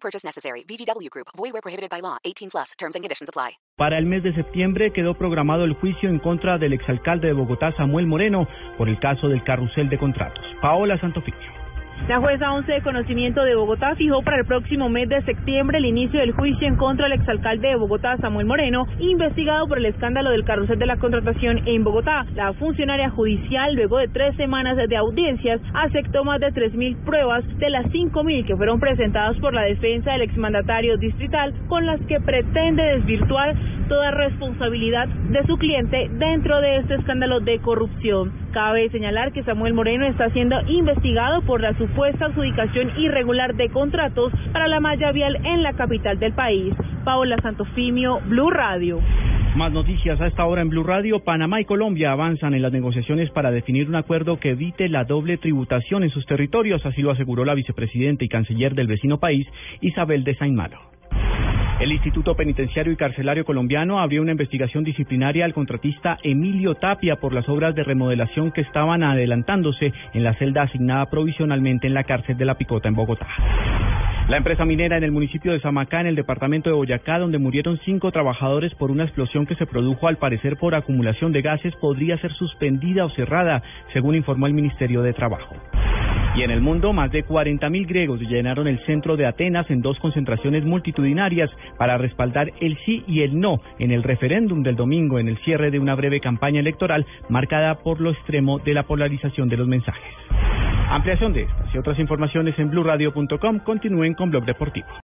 Purchase necessary. VGW Group. Void where prohibited by law. 18 plus. Terms and conditions apply. Para el mes de septiembre quedó programado el juicio en contra del exalcalde de Bogotá, Samuel Moreno, por el caso del carrusel de contratos. Paola Santofimio. La jueza 11 de conocimiento de Bogotá fijó para el próximo mes de septiembre el inicio del juicio en contra del exalcalde de Bogotá, Samuel Moreno, investigado por el escándalo del carrusel de la contratación en Bogotá. La funcionaria judicial, luego de tres semanas de audiencias, aceptó más de 3.000 pruebas de las 5.000 que fueron presentadas por la defensa del exmandatario distrital, con las que pretende desvirtuar toda responsabilidad de su cliente dentro de este escándalo de corrupción. Cabe señalar que Samuel Moreno está siendo investigado por la supuesta adjudicación irregular de contratos para la malla vial en la capital del país. Paola Santofimio, Blue Radio. Más noticias a esta hora en Blue Radio. Panamá y Colombia avanzan en las negociaciones para definir un acuerdo que evite la doble tributación en sus territorios, así lo aseguró la vicepresidenta y canciller del vecino país, Isabel de Saint Malo. El Instituto Penitenciario y Carcelario Colombiano abrió una investigación disciplinaria al contratista Emilio Tapia por las obras de remodelación que estaban adelantándose en la celda asignada provisionalmente en la cárcel de La Picota en Bogotá. La empresa minera en el municipio de Samacá, en el departamento de Boyacá, donde murieron cinco trabajadores por una explosión que se produjo al parecer por acumulación de gases, podría ser suspendida o cerrada, según informó el Ministerio de Trabajo. Y en el mundo, más de 40.000 griegos llenaron el centro de Atenas en dos concentraciones multitudinarias para respaldar el sí y el no en el referéndum del domingo en el cierre de una breve campaña electoral marcada por lo extremo de la polarización de los mensajes. Ampliación de estas y otras informaciones en blurradio.com. Continúen con Blog Deportivo.